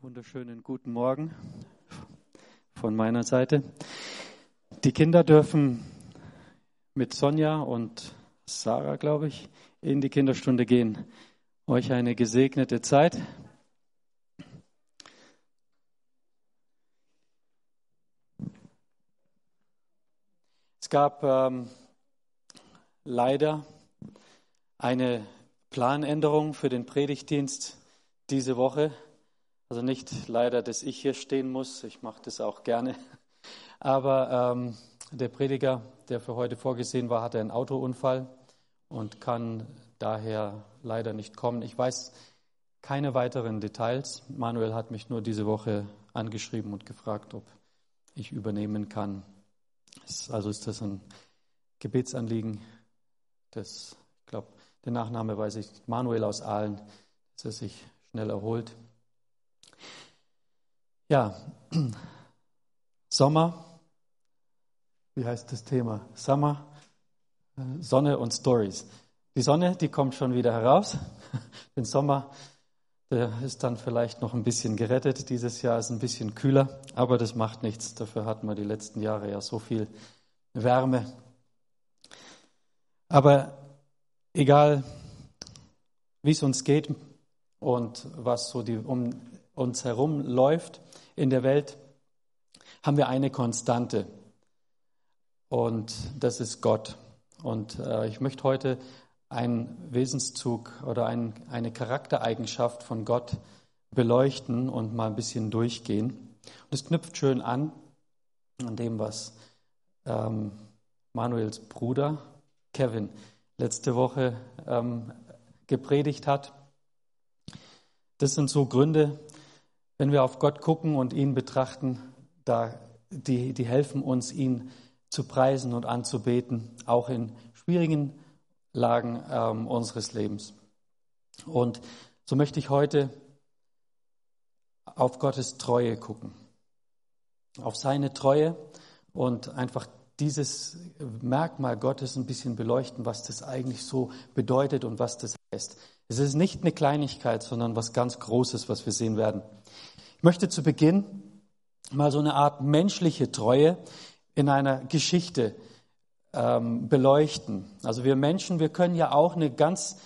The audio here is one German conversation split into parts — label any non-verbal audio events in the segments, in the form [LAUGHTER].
Wunderschönen guten Morgen von meiner Seite. Die Kinder dürfen mit Sonja und Sarah, glaube ich, in die Kinderstunde gehen. Euch eine gesegnete Zeit. Es gab ähm, leider eine Planänderung für den Predigtdienst diese Woche. Also nicht leider, dass ich hier stehen muss, ich mache das auch gerne. [LAUGHS] Aber ähm, der Prediger, der für heute vorgesehen war, hatte einen Autounfall und kann daher leider nicht kommen. Ich weiß keine weiteren Details. Manuel hat mich nur diese Woche angeschrieben und gefragt, ob ich übernehmen kann. Also ist das ein Gebetsanliegen. Das, ich glaube, der Nachname weiß ich, Manuel aus Aalen, dass er sich schnell erholt. Ja, [CLEARS THROAT] Sommer, wie heißt das Thema? Sommer, Sonne und Stories. Die Sonne, die kommt schon wieder heraus. [LAUGHS] Den Sommer, der ist dann vielleicht noch ein bisschen gerettet. Dieses Jahr ist ein bisschen kühler, aber das macht nichts. Dafür hatten wir die letzten Jahre ja so viel Wärme. Aber egal, wie es uns geht und was so die, um uns herum läuft, in der Welt haben wir eine Konstante und das ist Gott. Und äh, ich möchte heute einen Wesenszug oder ein, eine Charaktereigenschaft von Gott beleuchten und mal ein bisschen durchgehen. Und es knüpft schön an an dem, was ähm, Manuels Bruder Kevin letzte Woche ähm, gepredigt hat. Das sind so Gründe, wenn wir auf Gott gucken und ihn betrachten, da, die, die helfen uns, ihn zu preisen und anzubeten, auch in schwierigen Lagen ähm, unseres Lebens. Und so möchte ich heute auf Gottes Treue gucken, auf seine Treue und einfach dieses Merkmal Gottes ein bisschen beleuchten, was das eigentlich so bedeutet und was das heißt. Es ist nicht eine Kleinigkeit, sondern was ganz Großes, was wir sehen werden. Ich möchte zu Beginn mal so eine Art menschliche Treue in einer Geschichte ähm, beleuchten. Also wir Menschen, wir können ja auch eine ganz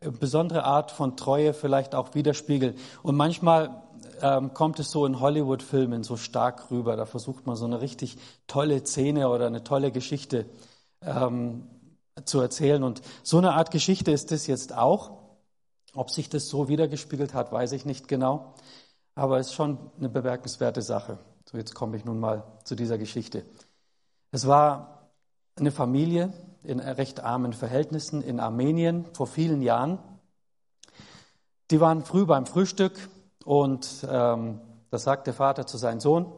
äh, besondere Art von Treue vielleicht auch widerspiegeln. Und manchmal ähm, kommt es so in Hollywood-Filmen so stark rüber. Da versucht man so eine richtig tolle Szene oder eine tolle Geschichte ähm, zu erzählen. Und so eine Art Geschichte ist das jetzt auch. Ob sich das so wiedergespiegelt hat, weiß ich nicht genau. Aber es ist schon eine bemerkenswerte Sache. So, jetzt komme ich nun mal zu dieser Geschichte. Es war eine Familie in recht armen Verhältnissen in Armenien vor vielen Jahren. Die waren früh beim Frühstück und ähm, da sagt der Vater zu seinem Sohn,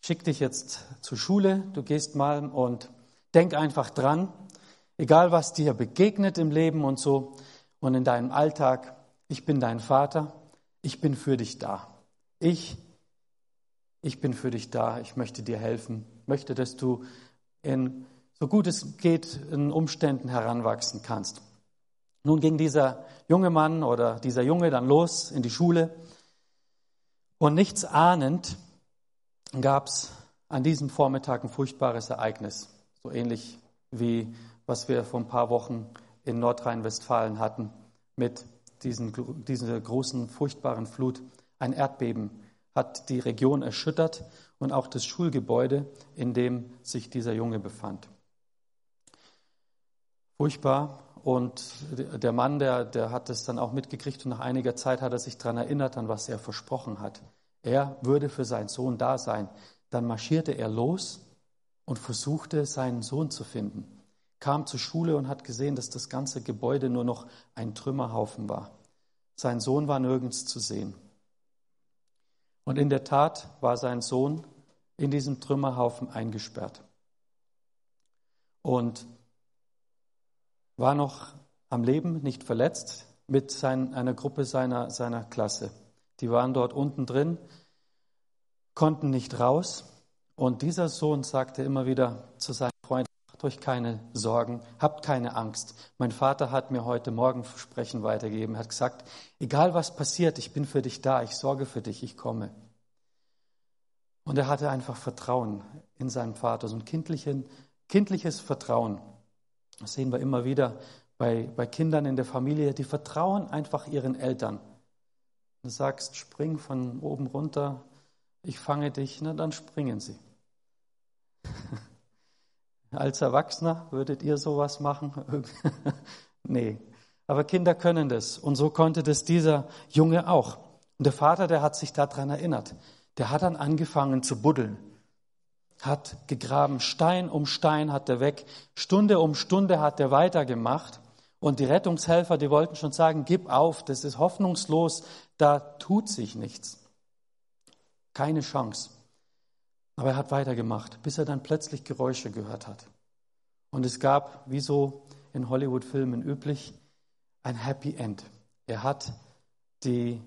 schick dich jetzt zur Schule, du gehst mal und denk einfach dran, egal was dir begegnet im Leben und so und in deinem Alltag, ich bin dein Vater, ich bin für dich da. Ich, ich bin für dich da, ich möchte dir helfen, möchte, dass du in, so gut es geht, in Umständen heranwachsen kannst. Nun ging dieser junge Mann oder dieser Junge dann los in die Schule und nichts ahnend gab es an diesem Vormittag ein furchtbares Ereignis, so ähnlich wie was wir vor ein paar Wochen in Nordrhein-Westfalen hatten mit diesen, dieser großen, furchtbaren Flut. Ein Erdbeben hat die Region erschüttert und auch das Schulgebäude, in dem sich dieser Junge befand. Furchtbar. Und der Mann, der, der hat es dann auch mitgekriegt und nach einiger Zeit hat er sich daran erinnert, an was er versprochen hat. Er würde für seinen Sohn da sein. Dann marschierte er los und versuchte, seinen Sohn zu finden. Kam zur Schule und hat gesehen, dass das ganze Gebäude nur noch ein Trümmerhaufen war. Sein Sohn war nirgends zu sehen. Und in der Tat war sein Sohn in diesem Trümmerhaufen eingesperrt und war noch am Leben, nicht verletzt, mit sein, einer Gruppe seiner, seiner Klasse. Die waren dort unten drin, konnten nicht raus. Und dieser Sohn sagte immer wieder zu seinen macht euch keine Sorgen, habt keine Angst. Mein Vater hat mir heute Morgen Versprechen weitergegeben, er hat gesagt, egal was passiert, ich bin für dich da, ich sorge für dich, ich komme. Und er hatte einfach Vertrauen in seinen Vater, so ein kindliches Vertrauen. Das sehen wir immer wieder bei, bei Kindern in der Familie, die vertrauen einfach ihren Eltern. Du sagst, spring von oben runter, ich fange dich, na dann springen sie. [LAUGHS] Als Erwachsener würdet ihr sowas machen? [LAUGHS] nee. Aber Kinder können das. Und so konnte das dieser Junge auch. Und der Vater, der hat sich daran erinnert. Der hat dann angefangen zu buddeln. Hat gegraben, Stein um Stein hat er weg. Stunde um Stunde hat er weitergemacht. Und die Rettungshelfer, die wollten schon sagen, gib auf, das ist hoffnungslos, da tut sich nichts. Keine Chance. Aber er hat weitergemacht, bis er dann plötzlich Geräusche gehört hat. Und es gab, wie so in Hollywood-Filmen üblich, ein Happy End. Er hat die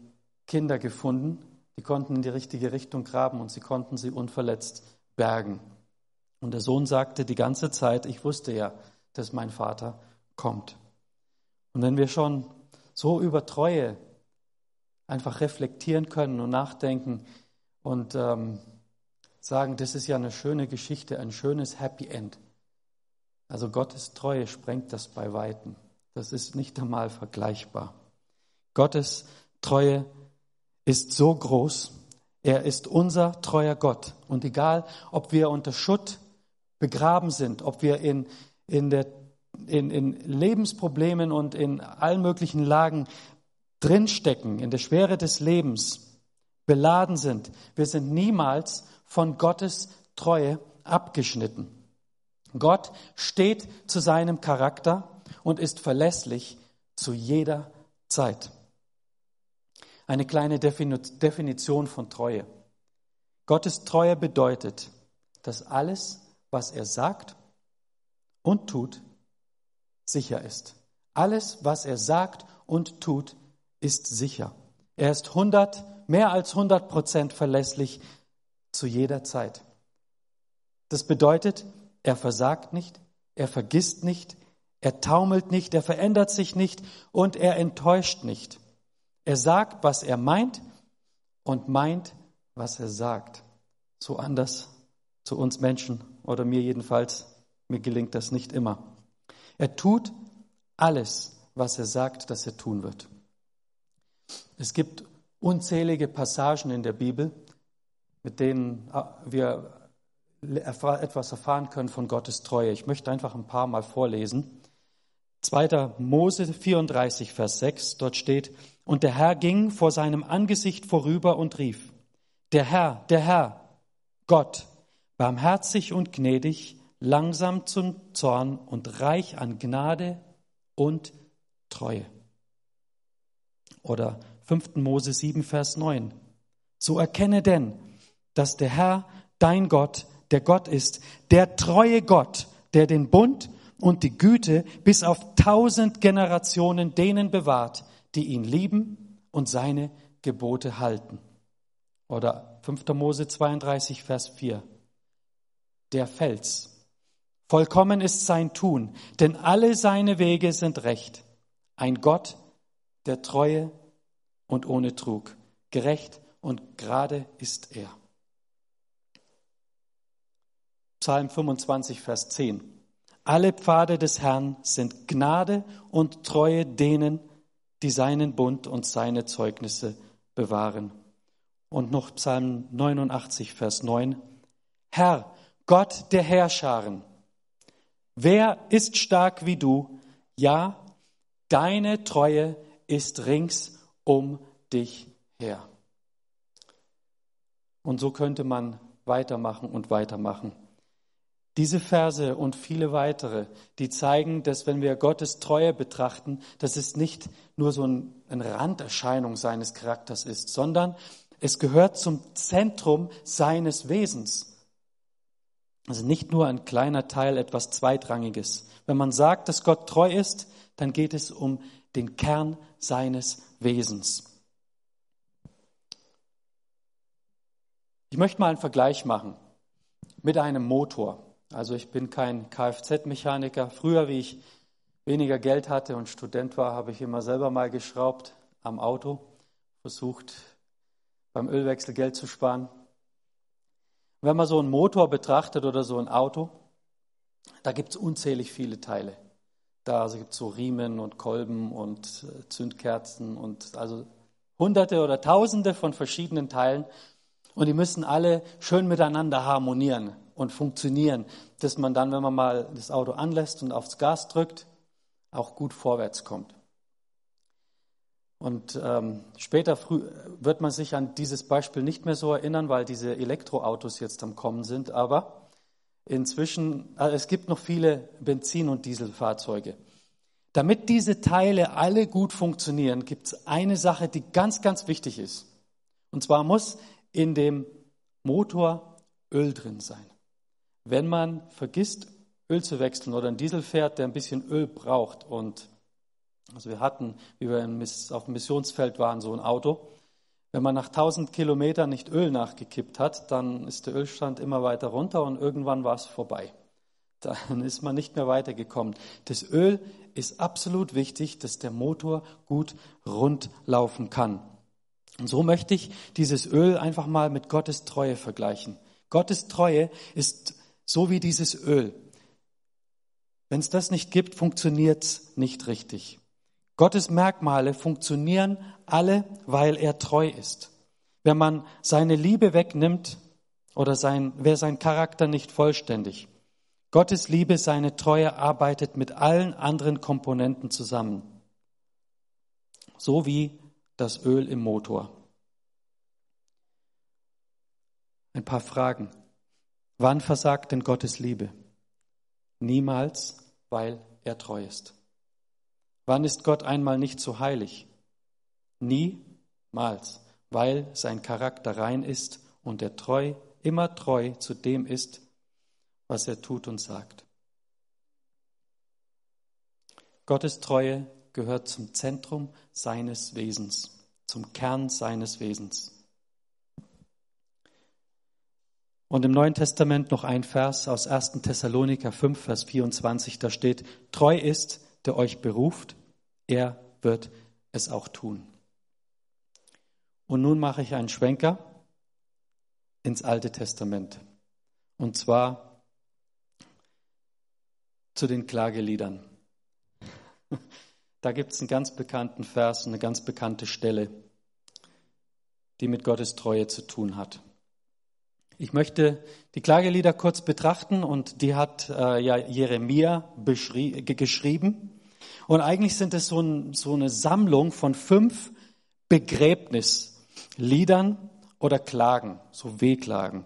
Kinder gefunden, die konnten in die richtige Richtung graben und sie konnten sie unverletzt bergen. Und der Sohn sagte die ganze Zeit, ich wusste ja, dass mein Vater kommt. Und wenn wir schon so über Treue einfach reflektieren können und nachdenken und ähm, sagen, das ist ja eine schöne Geschichte, ein schönes Happy End. Also Gottes Treue sprengt das bei Weitem. Das ist nicht einmal vergleichbar. Gottes Treue ist so groß. Er ist unser treuer Gott. Und egal, ob wir unter Schutt begraben sind, ob wir in, in, der, in, in Lebensproblemen und in allen möglichen Lagen drinstecken, in der Schwere des Lebens, beladen sind, wir sind niemals von Gottes Treue abgeschnitten. Gott steht zu seinem Charakter und ist verlässlich zu jeder Zeit. Eine kleine Definition von Treue. Gottes Treue bedeutet, dass alles, was er sagt und tut, sicher ist. Alles, was er sagt und tut, ist sicher. Er ist 100, mehr als 100 Prozent verlässlich zu jeder Zeit. Das bedeutet, er versagt nicht, er vergisst nicht, er taumelt nicht, er verändert sich nicht und er enttäuscht nicht. Er sagt, was er meint und meint, was er sagt. So anders zu uns Menschen oder mir jedenfalls, mir gelingt das nicht immer. Er tut alles, was er sagt, dass er tun wird. Es gibt unzählige Passagen in der Bibel, mit denen äh, wir etwas erfahren können von Gottes Treue. Ich möchte einfach ein paar Mal vorlesen. 2. Mose 34, Vers 6, dort steht, und der Herr ging vor seinem Angesicht vorüber und rief, der Herr, der Herr, Gott, barmherzig und gnädig, langsam zum Zorn und reich an Gnade und Treue. Oder 5. Mose 7, Vers 9. So erkenne denn, dass der Herr, dein Gott, der Gott ist, der treue Gott, der den Bund und die Güte bis auf tausend Generationen denen bewahrt, die ihn lieben und seine Gebote halten. Oder 5. Mose 32, Vers 4. Der Fels. Vollkommen ist sein Tun, denn alle seine Wege sind recht. Ein Gott, der Treue und ohne Trug. Gerecht und gerade ist er. Psalm 25, Vers 10. Alle Pfade des Herrn sind Gnade und Treue denen, die seinen Bund und seine Zeugnisse bewahren. Und noch Psalm 89, Vers 9. Herr, Gott der Herrscharen, wer ist stark wie du? Ja, deine Treue ist rings um dich her. Und so könnte man weitermachen und weitermachen. Diese Verse und viele weitere, die zeigen, dass wenn wir Gottes Treue betrachten, dass es nicht nur so ein, eine Randerscheinung seines Charakters ist, sondern es gehört zum Zentrum seines Wesens. Also nicht nur ein kleiner Teil, etwas Zweitrangiges. Wenn man sagt, dass Gott treu ist, dann geht es um den Kern seines Wesens. Ich möchte mal einen Vergleich machen mit einem Motor. Also ich bin kein Kfz-Mechaniker. Früher, wie ich weniger Geld hatte und Student war, habe ich immer selber mal geschraubt am Auto, versucht beim Ölwechsel Geld zu sparen. Wenn man so einen Motor betrachtet oder so ein Auto, da gibt es unzählig viele Teile. Da also gibt es so Riemen und Kolben und äh, Zündkerzen und also Hunderte oder Tausende von verschiedenen Teilen. Und die müssen alle schön miteinander harmonieren und funktionieren, dass man dann, wenn man mal das Auto anlässt und aufs Gas drückt, auch gut vorwärts kommt. Und ähm, später früh wird man sich an dieses Beispiel nicht mehr so erinnern, weil diese Elektroautos jetzt am Kommen sind. Aber inzwischen, also es gibt noch viele Benzin- und Dieselfahrzeuge. Damit diese Teile alle gut funktionieren, gibt es eine Sache, die ganz, ganz wichtig ist. Und zwar muss in dem Motor Öl drin sein. Wenn man vergisst, Öl zu wechseln oder ein Diesel fährt, der ein bisschen Öl braucht und also wir hatten, wie wir auf dem Missionsfeld waren, so ein Auto. Wenn man nach 1000 Kilometern nicht Öl nachgekippt hat, dann ist der Ölstand immer weiter runter und irgendwann war es vorbei. Dann ist man nicht mehr weitergekommen. Das Öl ist absolut wichtig, dass der Motor gut rund laufen kann. Und so möchte ich dieses Öl einfach mal mit Gottes Treue vergleichen. Gottes Treue ist so wie dieses Öl. Wenn es das nicht gibt, funktioniert es nicht richtig. Gottes Merkmale funktionieren alle, weil er treu ist. Wenn man seine Liebe wegnimmt oder sein, wäre sein Charakter nicht vollständig. Gottes Liebe, seine Treue arbeitet mit allen anderen Komponenten zusammen. So wie das Öl im Motor. Ein paar Fragen. Wann versagt denn Gottes Liebe? Niemals, weil er treu ist. Wann ist Gott einmal nicht so heilig? Niemals, weil sein Charakter rein ist und er treu, immer treu zu dem ist, was er tut und sagt. Gottes Treue gehört zum Zentrum seines Wesens, zum Kern seines Wesens. Und im Neuen Testament noch ein Vers aus 1. Thessaloniker 5, Vers 24, da steht, treu ist, der euch beruft, er wird es auch tun. Und nun mache ich einen Schwenker ins Alte Testament. Und zwar zu den Klageliedern. Da gibt es einen ganz bekannten Vers, eine ganz bekannte Stelle, die mit Gottes Treue zu tun hat. Ich möchte die Klagelieder kurz betrachten und die hat äh, ja Jeremia geschrieben. Und eigentlich sind es so, ein, so eine Sammlung von fünf Begräbnisliedern oder Klagen, so Wehklagen.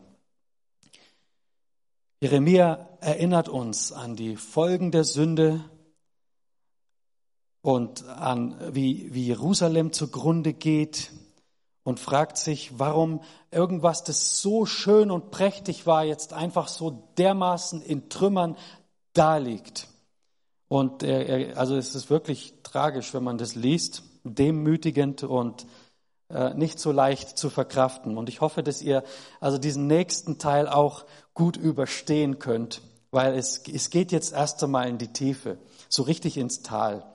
Jeremia erinnert uns an die Folgen der Sünde und an wie, wie Jerusalem zugrunde geht, und fragt sich, warum irgendwas, das so schön und prächtig war, jetzt einfach so dermaßen in Trümmern da liegt. Und er, also es ist wirklich tragisch, wenn man das liest, demütigend und äh, nicht so leicht zu verkraften. Und ich hoffe, dass ihr also diesen nächsten Teil auch gut überstehen könnt, weil es, es geht jetzt erst einmal in die Tiefe, so richtig ins Tal.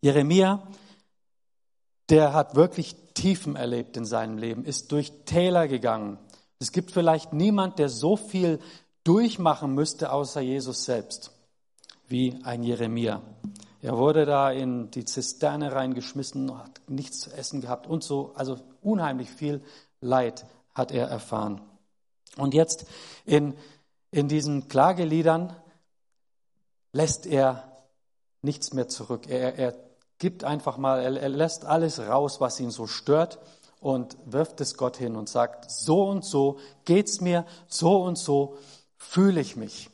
Jeremia, der hat wirklich Tiefen erlebt in seinem Leben, ist durch Täler gegangen. Es gibt vielleicht niemand, der so viel durchmachen müsste, außer Jesus selbst, wie ein Jeremia. Er wurde da in die Zisterne reingeschmissen, hat nichts zu essen gehabt und so. Also unheimlich viel Leid hat er erfahren. Und jetzt in, in diesen Klageliedern lässt er nichts mehr zurück. Er, er gibt einfach mal, er, lässt alles raus, was ihn so stört und wirft es Gott hin und sagt, so und so geht's mir, so und so fühle ich mich.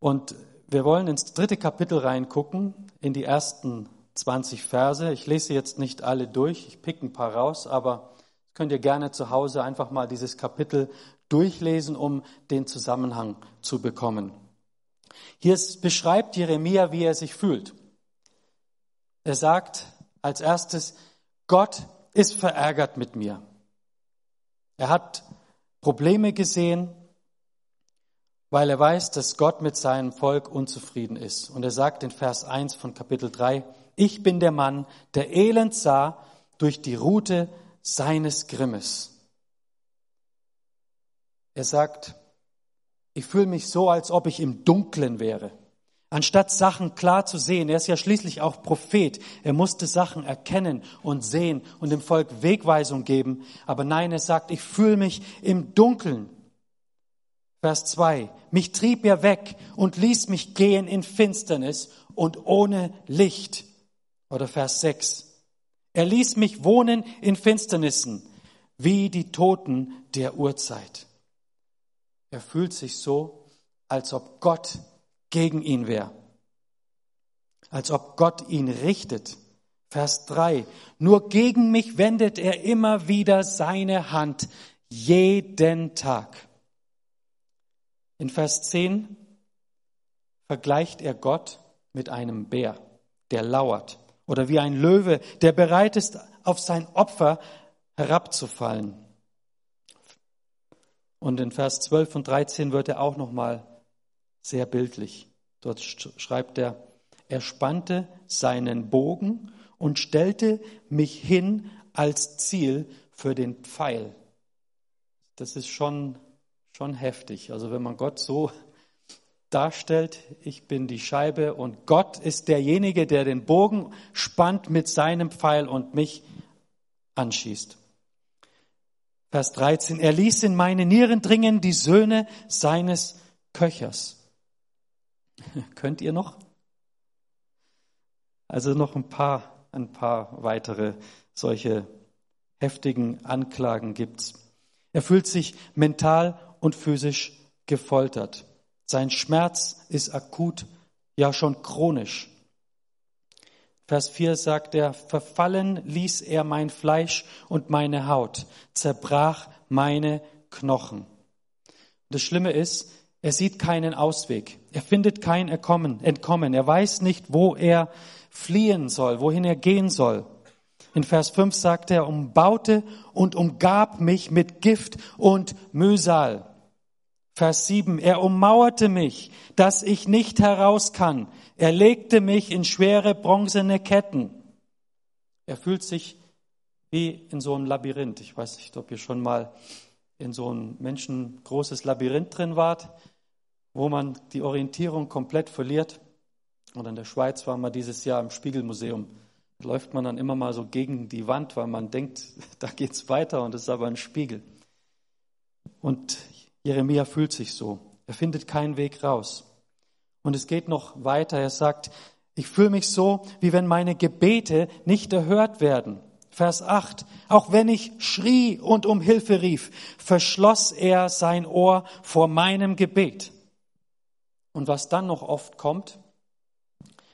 Und wir wollen ins dritte Kapitel reingucken, in die ersten 20 Verse. Ich lese jetzt nicht alle durch, ich pick ein paar raus, aber könnt ihr gerne zu Hause einfach mal dieses Kapitel durchlesen, um den Zusammenhang zu bekommen. Hier beschreibt Jeremia, wie er sich fühlt. Er sagt als erstes, Gott ist verärgert mit mir. Er hat Probleme gesehen, weil er weiß, dass Gott mit seinem Volk unzufrieden ist. Und er sagt in Vers 1 von Kapitel 3, ich bin der Mann, der elend sah durch die Rute seines Grimmes. Er sagt, ich fühle mich so, als ob ich im Dunklen wäre. Anstatt Sachen klar zu sehen, er ist ja schließlich auch Prophet, er musste Sachen erkennen und sehen und dem Volk Wegweisung geben. Aber nein, er sagt, ich fühle mich im Dunkeln. Vers 2, mich trieb er weg und ließ mich gehen in Finsternis und ohne Licht. Oder Vers 6, er ließ mich wohnen in Finsternissen, wie die Toten der Urzeit. Er fühlt sich so, als ob Gott gegen ihn wäre, als ob Gott ihn richtet. Vers 3, nur gegen mich wendet er immer wieder seine Hand, jeden Tag. In Vers 10 vergleicht er Gott mit einem Bär, der lauert, oder wie ein Löwe, der bereit ist, auf sein Opfer herabzufallen. Und in Vers 12 und 13 wird er auch nochmal sehr bildlich. Dort schreibt er, er spannte seinen Bogen und stellte mich hin als Ziel für den Pfeil. Das ist schon, schon heftig. Also wenn man Gott so darstellt, ich bin die Scheibe und Gott ist derjenige, der den Bogen spannt mit seinem Pfeil und mich anschießt. Vers 13, er ließ in meine Nieren dringen die Söhne seines Köchers. [LAUGHS] Könnt ihr noch? Also noch ein paar, ein paar weitere solche heftigen Anklagen gibt's. Er fühlt sich mental und physisch gefoltert. Sein Schmerz ist akut, ja schon chronisch. Vers 4 sagt er, verfallen ließ er mein Fleisch und meine Haut, zerbrach meine Knochen. Das Schlimme ist, er sieht keinen Ausweg. Er findet kein Entkommen. Er weiß nicht, wo er fliehen soll, wohin er gehen soll. In Vers 5 sagt er, umbaute und umgab mich mit Gift und Mühsal. Vers 7, er ummauerte mich, dass ich nicht heraus kann. Er legte mich in schwere bronzene Ketten. Er fühlt sich wie in so einem Labyrinth. Ich weiß nicht, ob ihr schon mal in so ein menschengroßes Labyrinth drin wart, wo man die Orientierung komplett verliert. Und in der Schweiz waren wir dieses Jahr im Spiegelmuseum. Da läuft man dann immer mal so gegen die Wand, weil man denkt, [LAUGHS] da geht's weiter und es ist aber ein Spiegel. Und Jeremia fühlt sich so. Er findet keinen Weg raus. Und es geht noch weiter. Er sagt, ich fühle mich so, wie wenn meine Gebete nicht erhört werden. Vers 8. Auch wenn ich schrie und um Hilfe rief, verschloss er sein Ohr vor meinem Gebet. Und was dann noch oft kommt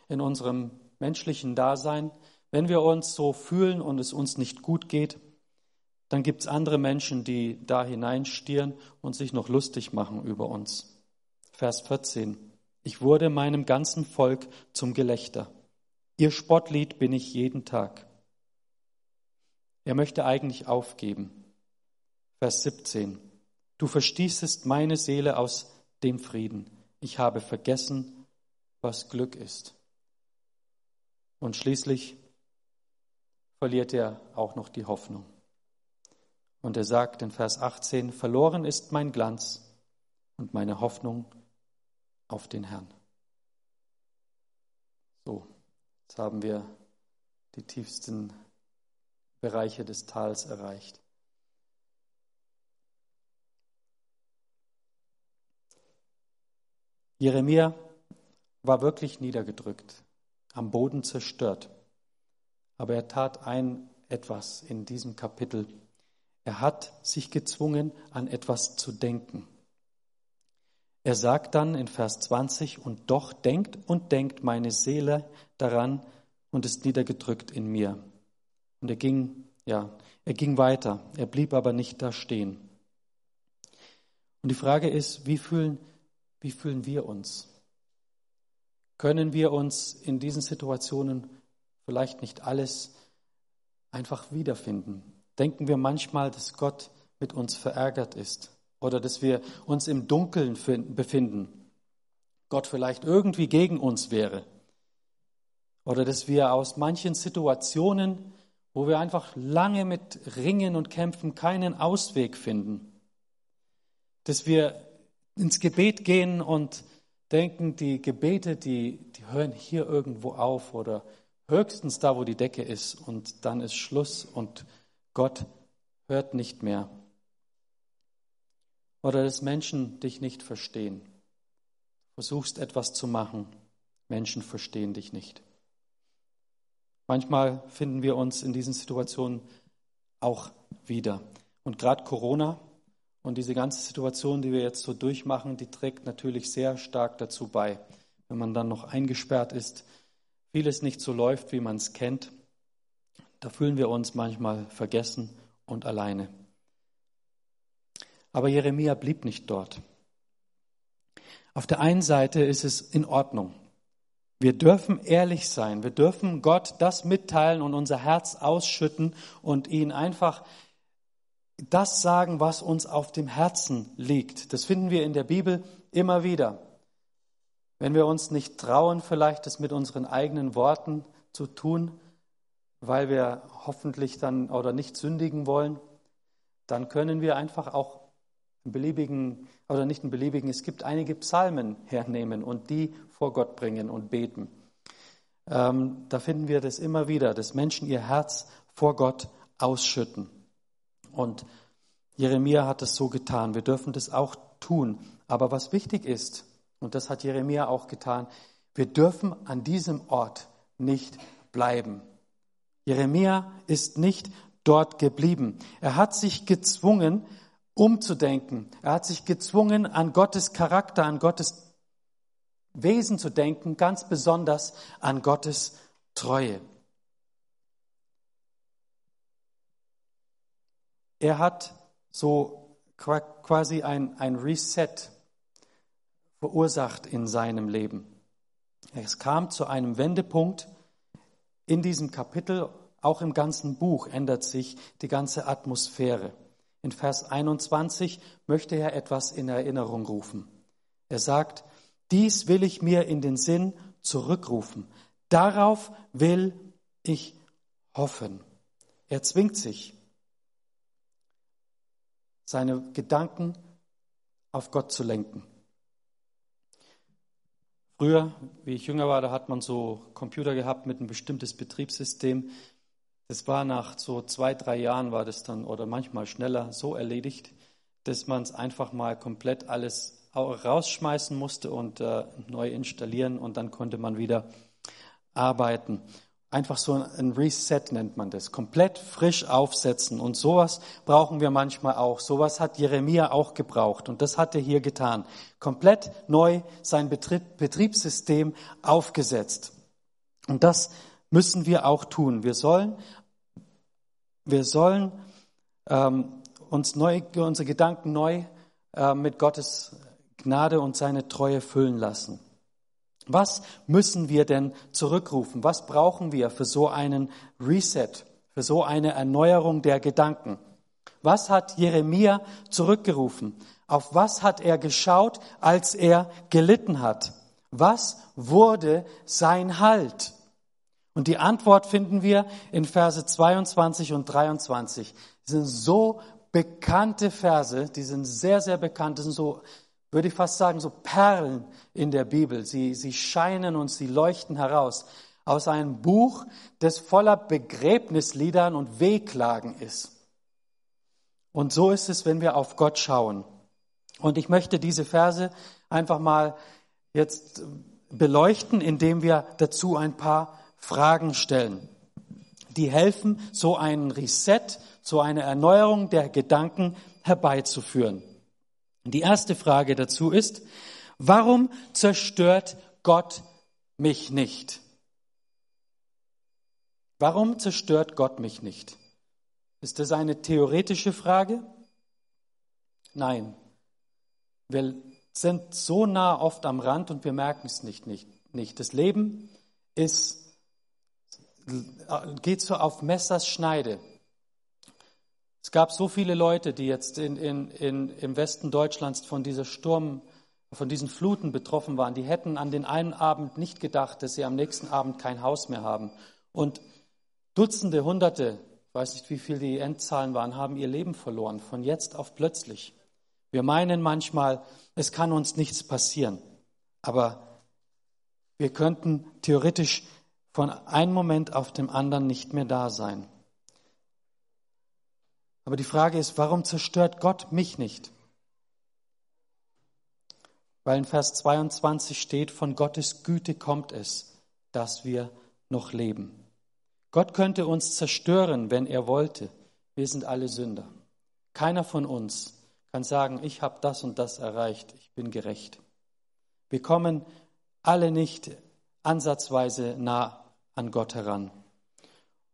in unserem menschlichen Dasein, wenn wir uns so fühlen und es uns nicht gut geht, dann gibt es andere Menschen, die da hineinstieren und sich noch lustig machen über uns. Vers 14. Ich wurde meinem ganzen Volk zum Gelächter. Ihr Spottlied bin ich jeden Tag. Er möchte eigentlich aufgeben. Vers 17. Du verstießest meine Seele aus dem Frieden. Ich habe vergessen, was Glück ist. Und schließlich verliert er auch noch die Hoffnung. Und er sagt in Vers 18, verloren ist mein Glanz und meine Hoffnung auf den Herrn. So, jetzt haben wir die tiefsten Bereiche des Tals erreicht. Jeremia war wirklich niedergedrückt, am Boden zerstört. Aber er tat ein etwas in diesem Kapitel, er hat sich gezwungen, an etwas zu denken. Er sagt dann in Vers 20, und doch denkt und denkt meine Seele daran und ist niedergedrückt in mir. Und er ging, ja, er ging weiter. Er blieb aber nicht da stehen. Und die Frage ist, wie fühlen, wie fühlen wir uns? Können wir uns in diesen Situationen vielleicht nicht alles einfach wiederfinden? Denken wir manchmal, dass Gott mit uns verärgert ist, oder dass wir uns im Dunkeln befinden, Gott vielleicht irgendwie gegen uns wäre oder dass wir aus manchen Situationen, wo wir einfach lange mit Ringen und Kämpfen keinen Ausweg finden, dass wir ins Gebet gehen und denken, die Gebete, die, die hören hier irgendwo auf oder höchstens da, wo die Decke ist und dann ist Schluss und Gott hört nicht mehr. Oder dass Menschen dich nicht verstehen. Versuchst etwas zu machen, Menschen verstehen dich nicht. Manchmal finden wir uns in diesen Situationen auch wieder. Und gerade Corona und diese ganze Situation, die wir jetzt so durchmachen, die trägt natürlich sehr stark dazu bei, wenn man dann noch eingesperrt ist, vieles nicht so läuft, wie man es kennt. Da fühlen wir uns manchmal vergessen und alleine. Aber Jeremia blieb nicht dort. Auf der einen Seite ist es in Ordnung. Wir dürfen ehrlich sein. Wir dürfen Gott das mitteilen und unser Herz ausschütten und ihn einfach das sagen, was uns auf dem Herzen liegt. Das finden wir in der Bibel immer wieder. Wenn wir uns nicht trauen, vielleicht das mit unseren eigenen Worten zu tun, weil wir hoffentlich dann oder nicht sündigen wollen, dann können wir einfach auch einen beliebigen oder nicht einen beliebigen, es gibt einige Psalmen hernehmen und die vor Gott bringen und beten. Ähm, da finden wir das immer wieder, dass Menschen ihr Herz vor Gott ausschütten. Und Jeremia hat es so getan. Wir dürfen das auch tun. Aber was wichtig ist, und das hat Jeremia auch getan, wir dürfen an diesem Ort nicht bleiben. Jeremia ist nicht dort geblieben. Er hat sich gezwungen, umzudenken. Er hat sich gezwungen, an Gottes Charakter, an Gottes Wesen zu denken, ganz besonders an Gottes Treue. Er hat so quasi ein, ein Reset verursacht in seinem Leben. Es kam zu einem Wendepunkt in diesem Kapitel, auch im ganzen Buch ändert sich die ganze Atmosphäre. In Vers 21 möchte er etwas in Erinnerung rufen. Er sagt, dies will ich mir in den Sinn zurückrufen. Darauf will ich hoffen. Er zwingt sich seine Gedanken auf Gott zu lenken. Früher, wie ich jünger war, da hat man so Computer gehabt mit einem bestimmtes Betriebssystem. Das war nach so zwei, drei Jahren war das dann oder manchmal schneller so erledigt, dass man es einfach mal komplett alles rausschmeißen musste und äh, neu installieren und dann konnte man wieder arbeiten. Einfach so ein Reset nennt man das. Komplett frisch aufsetzen. Und sowas brauchen wir manchmal auch. Sowas hat Jeremia auch gebraucht. Und das hat er hier getan. Komplett neu sein Betriebssystem aufgesetzt. Und das müssen wir auch tun. Wir sollen, wir sollen ähm, uns neu, unsere Gedanken neu äh, mit Gottes Gnade und seine Treue füllen lassen. Was müssen wir denn zurückrufen? Was brauchen wir für so einen Reset, für so eine Erneuerung der Gedanken? Was hat Jeremia zurückgerufen? Auf was hat er geschaut, als er gelitten hat? Was wurde sein Halt? Und die Antwort finden wir in Verse 22 und 23. Die sind so bekannte Verse, die sind sehr, sehr bekannt, die sind so würde ich fast sagen, so Perlen in der Bibel. Sie, sie scheinen und sie leuchten heraus aus einem Buch, das voller Begräbnisliedern und Wehklagen ist. Und so ist es, wenn wir auf Gott schauen. Und ich möchte diese Verse einfach mal jetzt beleuchten, indem wir dazu ein paar Fragen stellen. Die helfen, so einen Reset, so eine Erneuerung der Gedanken herbeizuführen. Die erste Frage dazu ist, warum zerstört Gott mich nicht? Warum zerstört Gott mich nicht? Ist das eine theoretische Frage? Nein. Wir sind so nah oft am Rand und wir merken es nicht, nicht, nicht. Das Leben ist, geht so auf Messers Schneide. Es gab so viele Leute, die jetzt in, in, in, im Westen Deutschlands von dieser Sturm, von diesen Fluten betroffen waren. Die hätten an den einen Abend nicht gedacht, dass sie am nächsten Abend kein Haus mehr haben. Und Dutzende, Hunderte, ich weiß nicht, wie viel die Endzahlen waren, haben ihr Leben verloren, von jetzt auf plötzlich. Wir meinen manchmal, es kann uns nichts passieren. Aber wir könnten theoretisch von einem Moment auf dem anderen nicht mehr da sein. Aber die Frage ist, warum zerstört Gott mich nicht? Weil in Vers 22 steht, von Gottes Güte kommt es, dass wir noch leben. Gott könnte uns zerstören, wenn er wollte. Wir sind alle Sünder. Keiner von uns kann sagen, ich habe das und das erreicht, ich bin gerecht. Wir kommen alle nicht ansatzweise nah an Gott heran.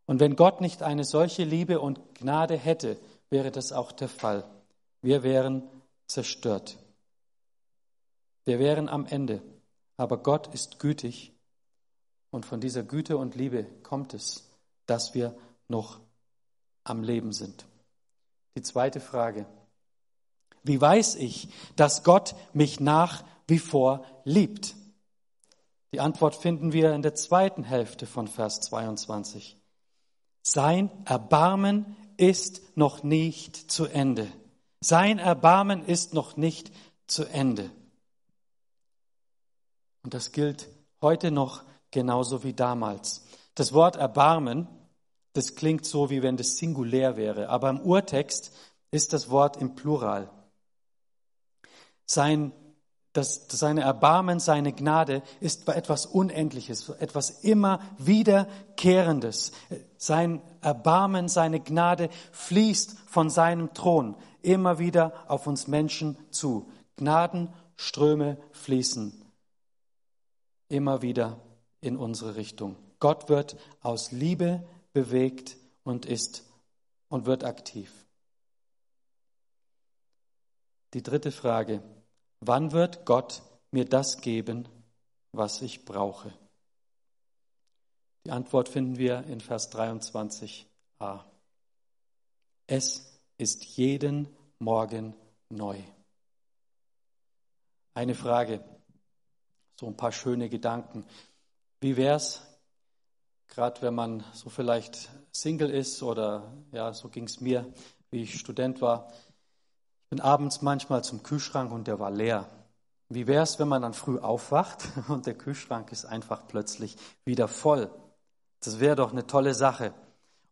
Und wenn Gott nicht eine solche Liebe und Gnade hätte, wäre das auch der Fall. Wir wären zerstört. Wir wären am Ende. Aber Gott ist gütig und von dieser Güte und Liebe kommt es, dass wir noch am Leben sind. Die zweite Frage. Wie weiß ich, dass Gott mich nach wie vor liebt? Die Antwort finden wir in der zweiten Hälfte von Vers 22. Sein Erbarmen ist noch nicht zu Ende. Sein Erbarmen ist noch nicht zu Ende. Und das gilt heute noch genauso wie damals. Das Wort Erbarmen, das klingt so, wie wenn das singulär wäre, aber im Urtext ist das Wort im Plural sein, das, seine Erbarmen, seine Gnade ist etwas Unendliches, etwas immer wiederkehrendes. Sein Erbarmen, seine Gnade fließt von seinem Thron immer wieder auf uns Menschen zu. Gnadenströme fließen immer wieder in unsere Richtung. Gott wird aus Liebe bewegt und ist und wird aktiv. Die dritte Frage. Wann wird Gott mir das geben, was ich brauche? Die Antwort finden wir in Vers 23a. Es ist jeden Morgen neu. Eine Frage, so ein paar schöne Gedanken. Wie wäre es, gerade wenn man so vielleicht Single ist oder ja, so ging es mir, wie ich Student war, ich bin abends manchmal zum Kühlschrank und der war leer. Wie wäre es, wenn man dann früh aufwacht [LAUGHS] und der Kühlschrank ist einfach plötzlich wieder voll? Das wäre doch eine tolle Sache.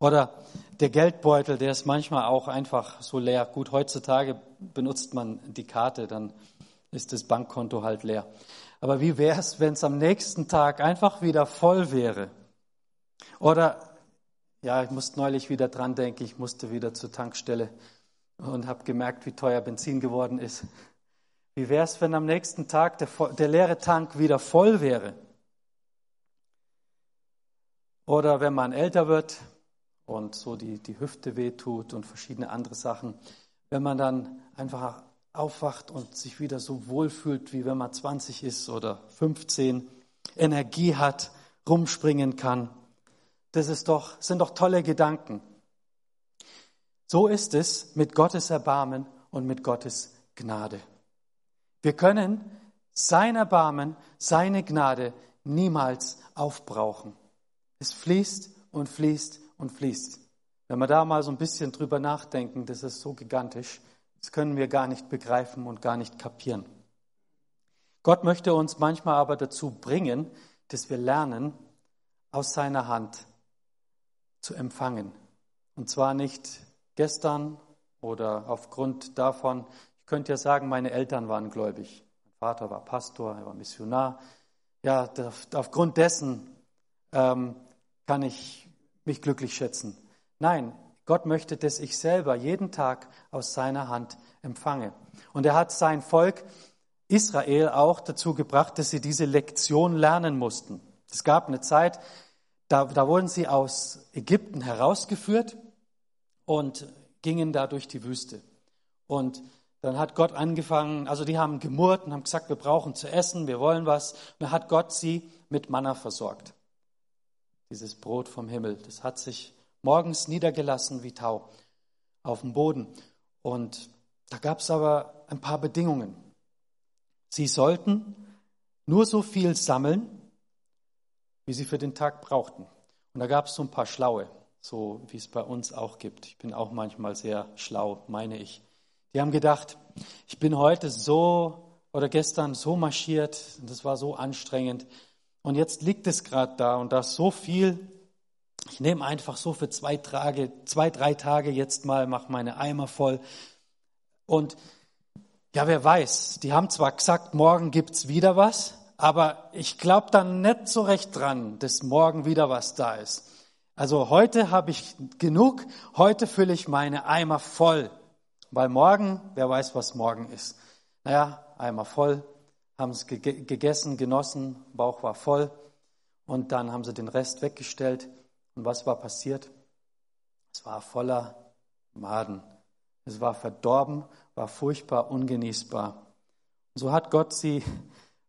Oder der Geldbeutel, der ist manchmal auch einfach so leer. Gut, heutzutage benutzt man die Karte, dann ist das Bankkonto halt leer. Aber wie wäre es, wenn es am nächsten Tag einfach wieder voll wäre? Oder, ja, ich musste neulich wieder dran denken, ich musste wieder zur Tankstelle und habe gemerkt, wie teuer Benzin geworden ist. Wie wäre es, wenn am nächsten Tag der, der leere Tank wieder voll wäre? Oder wenn man älter wird und so die, die Hüfte wehtut und verschiedene andere Sachen, wenn man dann einfach aufwacht und sich wieder so wohl fühlt, wie wenn man 20 ist oder 15, Energie hat, rumspringen kann. Das ist doch, sind doch tolle Gedanken. So ist es mit Gottes Erbarmen und mit Gottes Gnade. Wir können sein Erbarmen, seine Gnade niemals aufbrauchen. Es fließt und fließt und fließt. Wenn wir da mal so ein bisschen drüber nachdenken, das ist so gigantisch, das können wir gar nicht begreifen und gar nicht kapieren. Gott möchte uns manchmal aber dazu bringen, dass wir lernen, aus seiner Hand zu empfangen. Und zwar nicht gestern oder aufgrund davon, ich könnte ja sagen, meine Eltern waren gläubig. Mein Vater war Pastor, er war Missionar. Ja, aufgrund dessen ähm, kann ich mich glücklich schätzen. Nein, Gott möchte, dass ich selber jeden Tag aus seiner Hand empfange. Und er hat sein Volk Israel auch dazu gebracht, dass sie diese Lektion lernen mussten. Es gab eine Zeit, da, da wurden sie aus Ägypten herausgeführt und gingen da durch die Wüste. Und dann hat Gott angefangen, also die haben gemurrt und haben gesagt, wir brauchen zu essen, wir wollen was. Und dann hat Gott sie mit Manna versorgt. Dieses Brot vom Himmel, das hat sich morgens niedergelassen wie Tau. auf dem Boden. Und da gab es aber ein paar Bedingungen. Sie sollten nur so viel sammeln, wie sie für den Tag brauchten. Und da gab es so ein paar Schlaue, so wie es bei uns auch gibt. Ich bin auch manchmal sehr schlau, meine ich. Die haben gedacht, ich bin heute so oder gestern so marschiert, und das war so anstrengend. Und jetzt liegt es gerade da und da ist so viel. Ich nehme einfach so für zwei Tage, zwei, drei Tage jetzt mal, mache meine Eimer voll. Und ja, wer weiß, die haben zwar gesagt, morgen gibt's wieder was, aber ich glaube dann nicht so recht dran, dass morgen wieder was da ist. Also heute habe ich genug, heute fülle ich meine Eimer voll, weil morgen, wer weiß, was morgen ist. Naja, Eimer voll, haben es gegessen, genossen, Bauch war voll und dann haben sie den Rest weggestellt. Und was war passiert? Es war voller Maden. Es war verdorben, war furchtbar ungenießbar. So hat Gott sie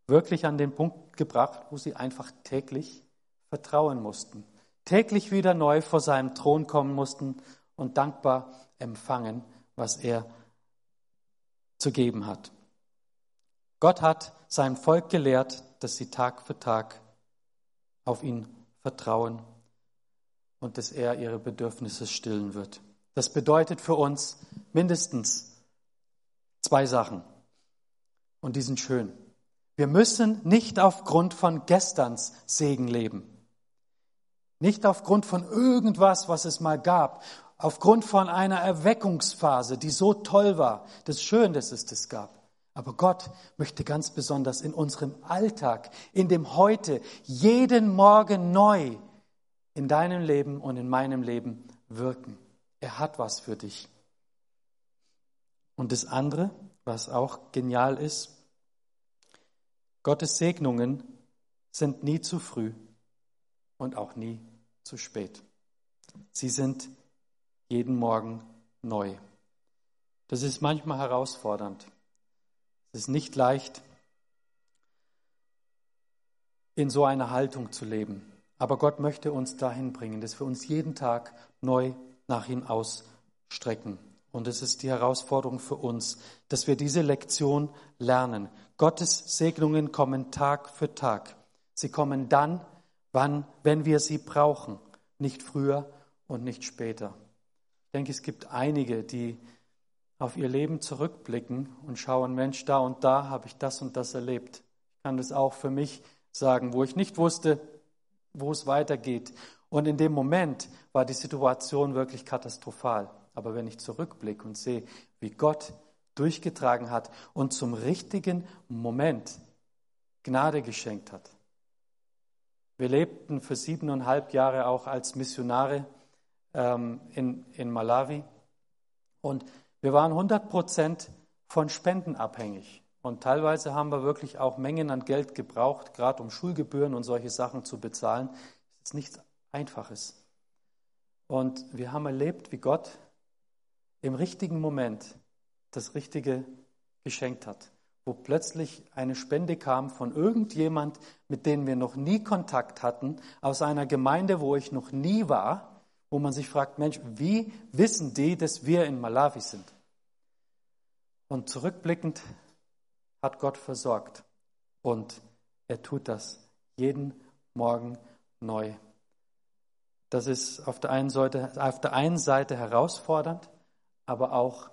wirklich an den Punkt gebracht, wo sie einfach täglich vertrauen mussten, täglich wieder neu vor seinem Thron kommen mussten und dankbar empfangen, was er zu geben hat. Gott hat sein Volk gelehrt, dass sie Tag für Tag auf ihn vertrauen und dass er ihre Bedürfnisse stillen wird. Das bedeutet für uns mindestens zwei Sachen. Und die sind schön. Wir müssen nicht aufgrund von gesterns Segen leben. Nicht aufgrund von irgendwas, was es mal gab. Aufgrund von einer Erweckungsphase, die so toll war. Das ist schön, dass es das gab. Aber Gott möchte ganz besonders in unserem Alltag, in dem Heute, jeden Morgen neu in deinem Leben und in meinem Leben wirken. Er hat was für dich. Und das andere, was auch genial ist, Gottes Segnungen sind nie zu früh und auch nie zu spät. Sie sind jeden Morgen neu. Das ist manchmal herausfordernd. Es ist nicht leicht, in so einer Haltung zu leben. Aber Gott möchte uns dahin bringen, dass wir uns jeden Tag neu nach ihm ausstrecken. Und es ist die Herausforderung für uns, dass wir diese Lektion lernen. Gottes Segnungen kommen Tag für Tag. Sie kommen dann, wann, wenn wir sie brauchen, nicht früher und nicht später. Ich denke, es gibt einige, die auf ihr Leben zurückblicken und schauen, Mensch, da und da habe ich das und das erlebt. Ich kann das auch für mich sagen, wo ich nicht wusste, wo es weitergeht. Und in dem Moment war die Situation wirklich katastrophal. Aber wenn ich zurückblicke und sehe, wie Gott durchgetragen hat und zum richtigen Moment Gnade geschenkt hat. Wir lebten für siebeneinhalb Jahre auch als Missionare ähm, in, in Malawi und wir waren 100 Prozent von Spenden abhängig. Und teilweise haben wir wirklich auch Mengen an Geld gebraucht, gerade um Schulgebühren und solche Sachen zu bezahlen. Das ist nichts Einfaches. Und wir haben erlebt, wie Gott im richtigen Moment das Richtige geschenkt hat, wo plötzlich eine Spende kam von irgendjemand, mit dem wir noch nie Kontakt hatten, aus einer Gemeinde, wo ich noch nie war, wo man sich fragt, Mensch, wie wissen die, dass wir in Malawi sind? Und zurückblickend hat Gott versorgt und er tut das jeden Morgen neu. Das ist auf der einen Seite, auf der einen Seite herausfordernd, aber auch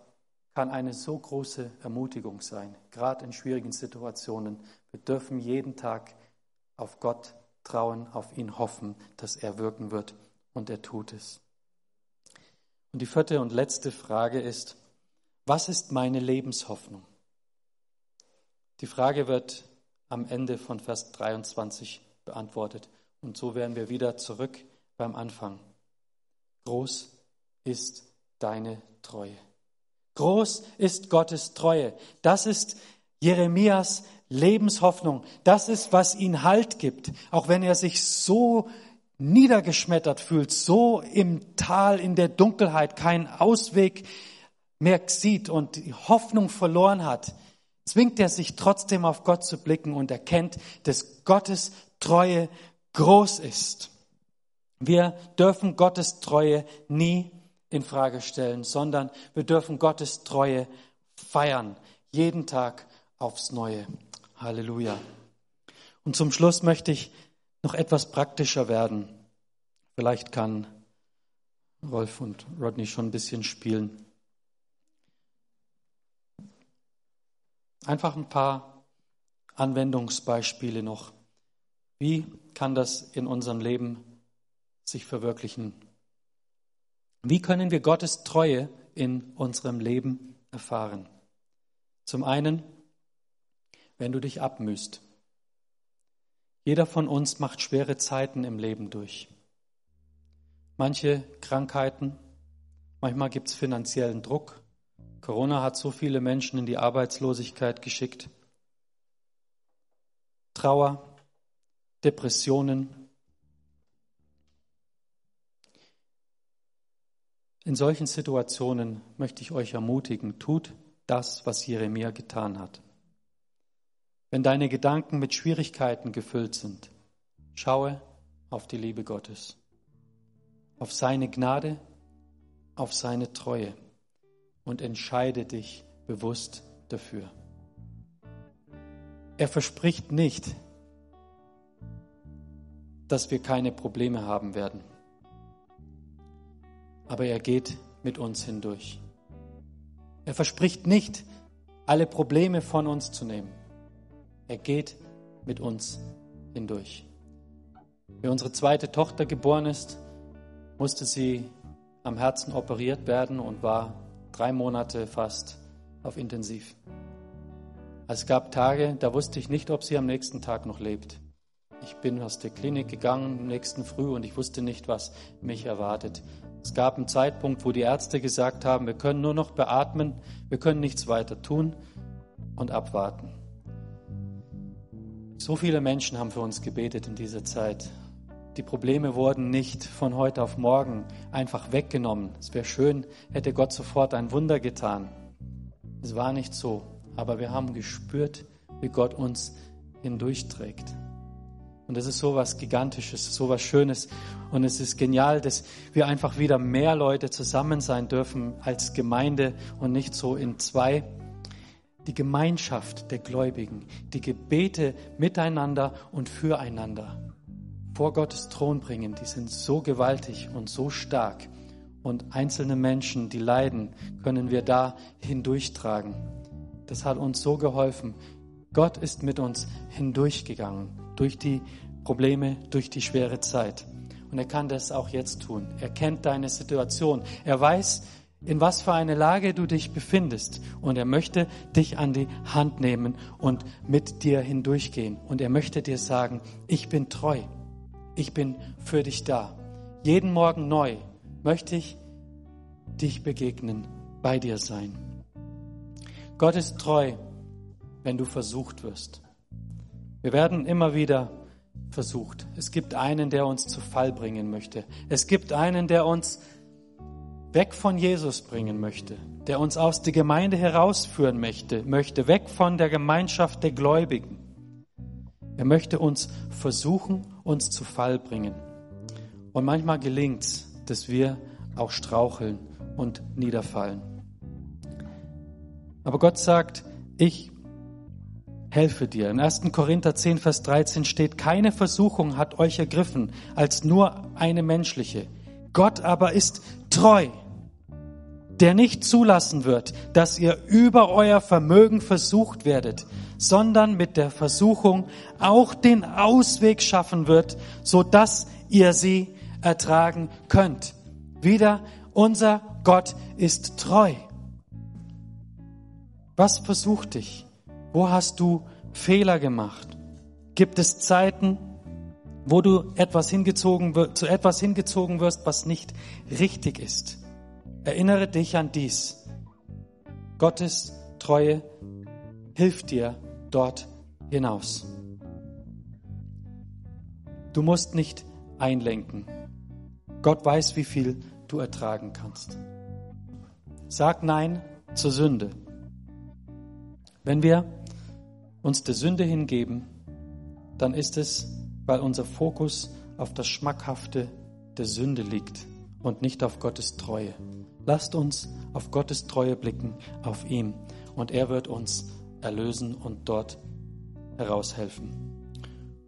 kann eine so große Ermutigung sein, gerade in schwierigen Situationen. Wir dürfen jeden Tag auf Gott trauen, auf ihn hoffen, dass er wirken wird und er tut es. Und die vierte und letzte Frage ist, was ist meine Lebenshoffnung? Die Frage wird am Ende von Vers 23 beantwortet. Und so werden wir wieder zurück beim Anfang. Groß ist deine Treue. Groß ist Gottes Treue. Das ist Jeremias Lebenshoffnung. Das ist, was ihn Halt gibt. Auch wenn er sich so niedergeschmettert fühlt, so im Tal, in der Dunkelheit, keinen Ausweg mehr sieht und die Hoffnung verloren hat, zwingt er sich trotzdem auf Gott zu blicken und erkennt, dass Gottes Treue groß ist. Wir dürfen Gottes Treue nie in Frage stellen, sondern wir dürfen Gottes Treue feiern, jeden Tag aufs Neue. Halleluja. Und zum Schluss möchte ich noch etwas praktischer werden. Vielleicht kann Rolf und Rodney schon ein bisschen spielen. Einfach ein paar Anwendungsbeispiele noch. Wie kann das in unserem Leben sich verwirklichen? Wie können wir Gottes Treue in unserem Leben erfahren? Zum einen, wenn du dich abmühst. Jeder von uns macht schwere Zeiten im Leben durch. Manche Krankheiten, manchmal gibt es finanziellen Druck. Corona hat so viele Menschen in die Arbeitslosigkeit geschickt. Trauer, Depressionen. In solchen Situationen möchte ich euch ermutigen, tut das, was Jeremia getan hat. Wenn deine Gedanken mit Schwierigkeiten gefüllt sind, schaue auf die Liebe Gottes, auf seine Gnade, auf seine Treue und entscheide dich bewusst dafür. Er verspricht nicht, dass wir keine Probleme haben werden, aber er geht mit uns hindurch. Er verspricht nicht, alle Probleme von uns zu nehmen. Er geht mit uns hindurch. Wie unsere zweite Tochter geboren ist, musste sie am Herzen operiert werden und war drei Monate fast auf Intensiv. Es gab Tage, da wusste ich nicht, ob sie am nächsten Tag noch lebt. Ich bin aus der Klinik gegangen am nächsten Früh und ich wusste nicht, was mich erwartet. Es gab einen Zeitpunkt, wo die Ärzte gesagt haben, wir können nur noch beatmen, wir können nichts weiter tun und abwarten. So viele Menschen haben für uns gebetet in dieser Zeit. Die Probleme wurden nicht von heute auf morgen einfach weggenommen. Es wäre schön, hätte Gott sofort ein Wunder getan. Es war nicht so, aber wir haben gespürt, wie Gott uns hindurchträgt. Und das ist so was Gigantisches, so was Schönes. Und es ist genial, dass wir einfach wieder mehr Leute zusammen sein dürfen als Gemeinde und nicht so in zwei die Gemeinschaft der Gläubigen, die Gebete miteinander und füreinander vor Gottes Thron bringen, die sind so gewaltig und so stark. Und einzelne Menschen, die leiden, können wir da hindurchtragen. Das hat uns so geholfen. Gott ist mit uns hindurchgegangen, durch die Probleme, durch die schwere Zeit. Und er kann das auch jetzt tun. Er kennt deine Situation. Er weiß, in was für eine Lage du dich befindest. Und er möchte dich an die Hand nehmen und mit dir hindurchgehen. Und er möchte dir sagen, ich bin treu. Ich bin für dich da. Jeden Morgen neu möchte ich dich begegnen, bei dir sein. Gott ist treu, wenn du versucht wirst. Wir werden immer wieder versucht. Es gibt einen, der uns zu Fall bringen möchte. Es gibt einen, der uns weg von Jesus bringen möchte, der uns aus der Gemeinde herausführen möchte, möchte weg von der Gemeinschaft der Gläubigen. Er möchte uns versuchen, uns zu Fall bringen. Und manchmal gelingt es, dass wir auch straucheln und niederfallen. Aber Gott sagt, ich helfe dir. In 1. Korinther 10, Vers 13 steht, keine Versuchung hat euch ergriffen als nur eine menschliche. Gott aber ist treu der nicht zulassen wird, dass ihr über euer Vermögen versucht werdet, sondern mit der Versuchung auch den Ausweg schaffen wird, so dass ihr sie ertragen könnt. Wieder, unser Gott ist treu. Was versucht dich? Wo hast du Fehler gemacht? Gibt es Zeiten, wo du etwas hingezogen, zu etwas hingezogen wirst, was nicht richtig ist? Erinnere dich an dies. Gottes Treue hilft dir dort hinaus. Du musst nicht einlenken. Gott weiß, wie viel du ertragen kannst. Sag Nein zur Sünde. Wenn wir uns der Sünde hingeben, dann ist es, weil unser Fokus auf das Schmackhafte der Sünde liegt und nicht auf Gottes Treue. Lasst uns auf Gottes Treue blicken, auf ihn, und er wird uns erlösen und dort heraushelfen.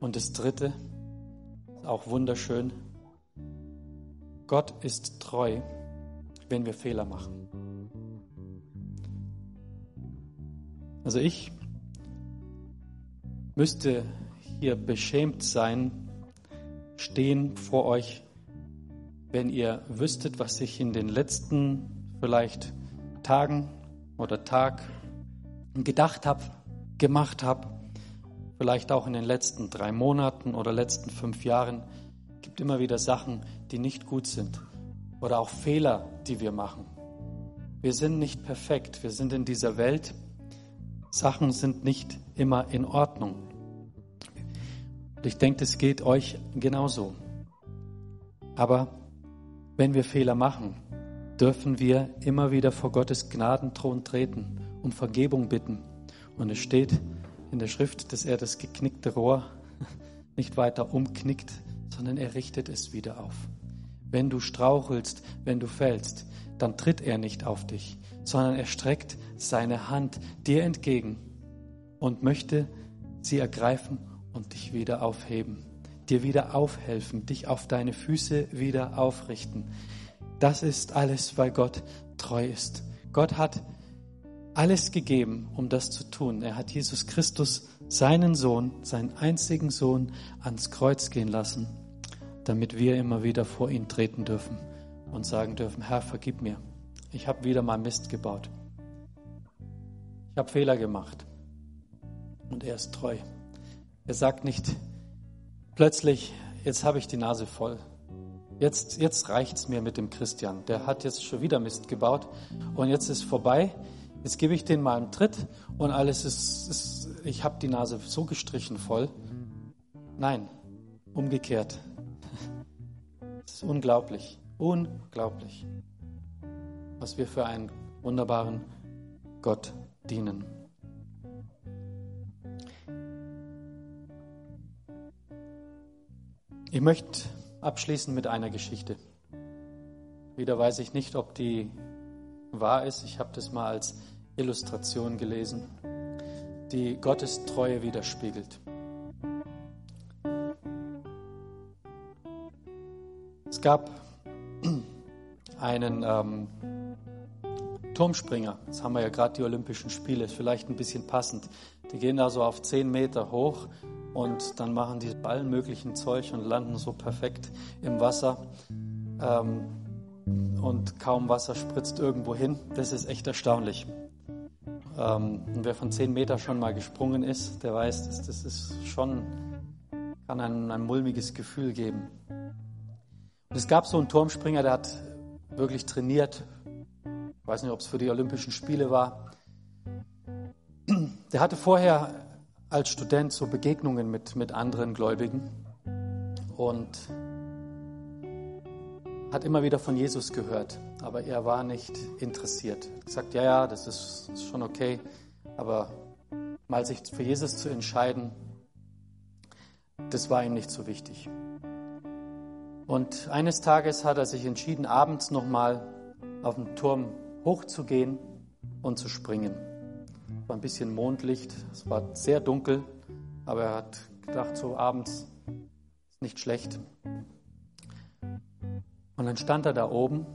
Und das Dritte, auch wunderschön, Gott ist treu, wenn wir Fehler machen. Also ich müsste hier beschämt sein, stehen vor euch, wenn ihr wüsstet, was ich in den letzten vielleicht Tagen oder Tag gedacht habe, gemacht habe, vielleicht auch in den letzten drei Monaten oder letzten fünf Jahren, gibt immer wieder Sachen, die nicht gut sind oder auch Fehler, die wir machen. Wir sind nicht perfekt, wir sind in dieser Welt, Sachen sind nicht immer in Ordnung. Und ich denke, es geht euch genauso. Aber wenn wir Fehler machen, dürfen wir immer wieder vor Gottes Gnadenthron treten, um Vergebung bitten. Und es steht in der Schrift, dass er das geknickte Rohr [LAUGHS] nicht weiter umknickt, sondern er richtet es wieder auf. Wenn du strauchelst, wenn du fällst, dann tritt er nicht auf dich, sondern er streckt seine Hand dir entgegen und möchte sie ergreifen und dich wieder aufheben, dir wieder aufhelfen, dich auf deine Füße wieder aufrichten. Das ist alles, weil Gott treu ist. Gott hat alles gegeben, um das zu tun. Er hat Jesus Christus, seinen Sohn, seinen einzigen Sohn, ans Kreuz gehen lassen, damit wir immer wieder vor ihn treten dürfen und sagen dürfen, Herr, vergib mir. Ich habe wieder mal Mist gebaut. Ich habe Fehler gemacht. Und er ist treu. Er sagt nicht plötzlich, jetzt habe ich die Nase voll. Jetzt, jetzt reicht es mir mit dem Christian. Der hat jetzt schon wieder Mist gebaut und jetzt ist vorbei. Jetzt gebe ich den mal einen Tritt und alles ist, ist ich habe die Nase so gestrichen voll. Nein, umgekehrt. [LAUGHS] Es ist unglaublich, unglaublich was wir für einen wunderbaren Gott dienen. Ich möchte abschließen mit einer Geschichte. Wieder weiß ich nicht, ob die wahr ist. Ich habe das mal als Illustration gelesen, die Gottes Treue widerspiegelt. Es gab einen ähm, Turmspringer, jetzt haben wir ja gerade die Olympischen Spiele, ist vielleicht ein bisschen passend. Die gehen da so auf 10 Meter hoch und dann machen die allen möglichen Zeug und landen so perfekt im Wasser. Ähm, und kaum Wasser spritzt irgendwo hin. Das ist echt erstaunlich. Ähm, und wer von 10 Meter schon mal gesprungen ist, der weiß, das, das ist schon, kann ein, ein mulmiges Gefühl geben. Und es gab so einen Turmspringer, der hat wirklich trainiert ich weiß nicht, ob es für die Olympischen Spiele war. Der hatte vorher als Student so Begegnungen mit, mit anderen Gläubigen und hat immer wieder von Jesus gehört, aber er war nicht interessiert. Er sagt, ja, ja, das ist, ist schon okay, aber mal sich für Jesus zu entscheiden, das war ihm nicht so wichtig. Und eines Tages hat er sich entschieden, abends nochmal auf dem Turm hochzugehen und zu springen. Es war ein bisschen Mondlicht, es war sehr dunkel, aber er hat gedacht, so abends ist nicht schlecht. Und dann stand er da oben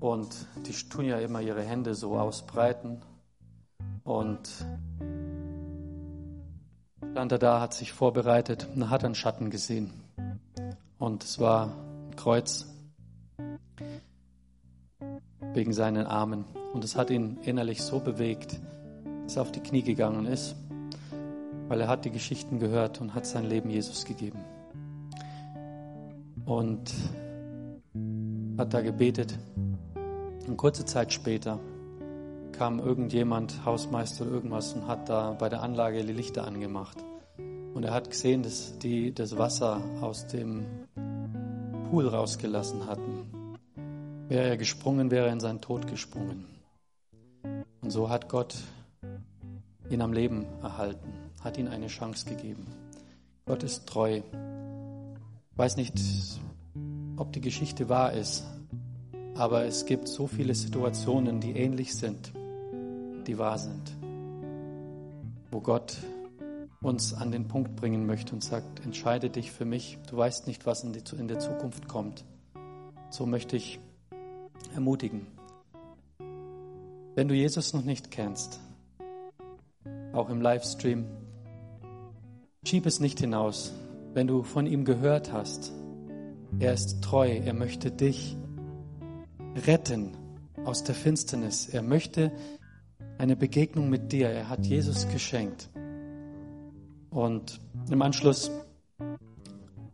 und die tun ja immer ihre Hände so ausbreiten und stand er da, hat sich vorbereitet und hat einen Schatten gesehen. Und es war ein Kreuz wegen seinen Armen. Und es hat ihn innerlich so bewegt, dass er auf die Knie gegangen ist, weil er hat die Geschichten gehört und hat sein Leben Jesus gegeben. Und hat da gebetet. Und kurze Zeit später kam irgendjemand, Hausmeister oder irgendwas, und hat da bei der Anlage die Lichter angemacht. Und er hat gesehen, dass die das Wasser aus dem Pool rausgelassen hatten. Wäre er gesprungen, wäre er in seinen Tod gesprungen. Und so hat Gott ihn am Leben erhalten, hat ihm eine Chance gegeben. Gott ist treu. Ich weiß nicht, ob die Geschichte wahr ist, Aber es gibt so viele Situationen, die ähnlich sind, die wahr sind, wo Gott uns an den Punkt bringen möchte und sagt, entscheide dich für mich, du weißt nicht, was in, der Zukunft kommt. So möchte ich ermutigen. Wenn du Jesus noch nicht kennst, auch im Livestream, schieb es nicht hinaus. Wenn du von ihm gehört hast, er ist treu, er möchte dich retten aus der Finsternis. Er möchte eine Begegnung mit dir. Er hat Jesus geschenkt. Und im Anschluss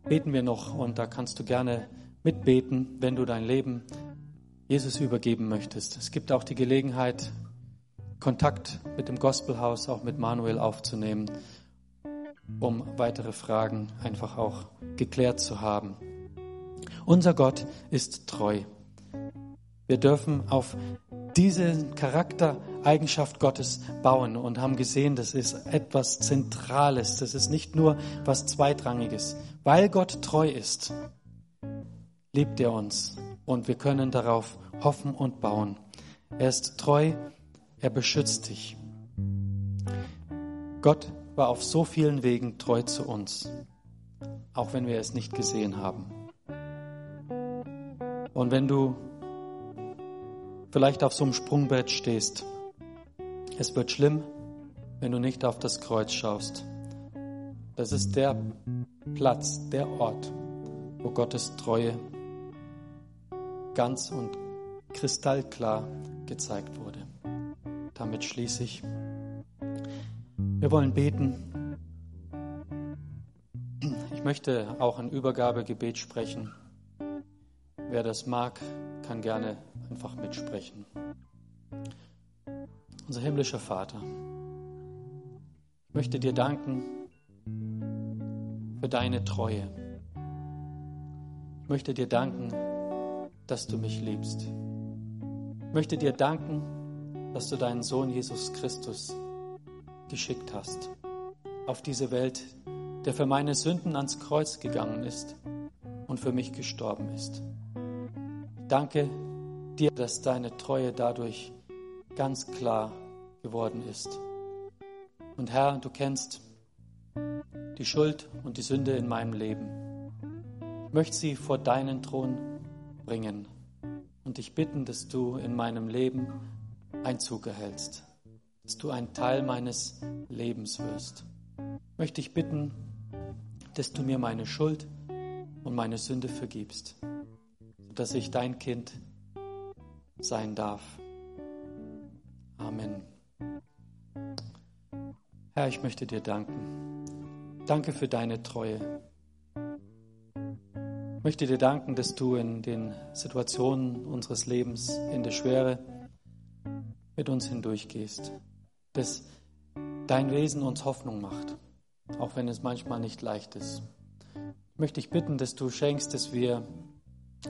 beten wir noch und da kannst du gerne mitbeten, wenn du dein Leben Jesus übergeben möchtest. Es gibt auch die Gelegenheit, Kontakt mit dem Gospelhaus, auch mit Manuel aufzunehmen, um weitere Fragen einfach auch geklärt zu haben. Unser Gott ist treu. Wir dürfen auf diese Charaktereigenschaft Gottes bauen und haben gesehen, das ist etwas Zentrales. Das ist nicht nur was Zweitrangiges. Weil Gott treu ist, liebt er uns und wir können darauf hoffen und bauen. Er ist treu, er beschützt dich. Gott war auf so vielen Wegen treu zu uns, auch wenn wir es nicht gesehen haben. Und wenn du vielleicht auf so einem Sprungbrett stehst. Es wird schlimm, wenn du nicht auf das Kreuz schaust. Das ist der Platz, der Ort, wo Gottes Treue ganz und kristallklar gezeigt wurde. Damit schließe ich. Wir wollen beten. Ich möchte auch ein Übergabegebet sprechen. Wer das mag, kann gerne einfach mitsprechen. Unser himmlischer Vater, ich möchte dir danken für deine Treue. Ich möchte dir danken, dass du mich liebst. Ich möchte dir danken, dass du deinen Sohn Jesus Christus geschickt hast auf diese Welt, der für meine Sünden ans Kreuz gegangen ist und für mich gestorben ist. Danke dir, dass deine Treue dadurch ganz klar geworden ist. Und Herr, du kennst die Schuld und die Sünde in meinem Leben. Ich möchte sie vor deinen Thron bringen und dich bitten, dass du in meinem Leben Einzug erhältst, dass du ein Teil meines Lebens wirst. Ich möchte dich bitten, dass du mir meine Schuld und meine Sünde vergibst dass ich dein Kind sein darf. Amen. Herr, ich möchte dir danken. Danke für deine Treue. Ich möchte dir danken, dass du in den Situationen unseres Lebens, in der Schwere, mit uns hindurchgehst. Dass dein Wesen uns Hoffnung macht, auch wenn es manchmal nicht leicht ist. Ich möchte dich bitten, dass du schenkst, dass wir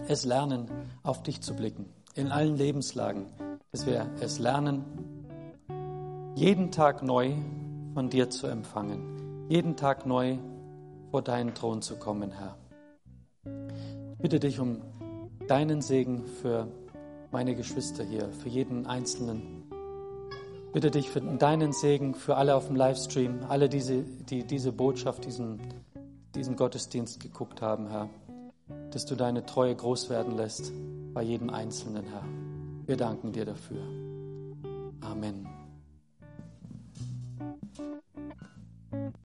es lernen, auf dich zu blicken, in allen Lebenslagen, dass wir es lernen, jeden Tag neu von dir zu empfangen, jeden Tag neu vor deinen Thron zu kommen, Herr. Bitte dich um deinen Segen für meine Geschwister hier, für jeden Einzelnen. Bitte dich für deinen Segen für alle auf dem Livestream, alle, diese, die diese Botschaft, diesen, diesen Gottesdienst geguckt haben, Herr dass du deine Treue groß werden lässt bei jedem Einzelnen, Herr. Wir danken dir dafür. Amen.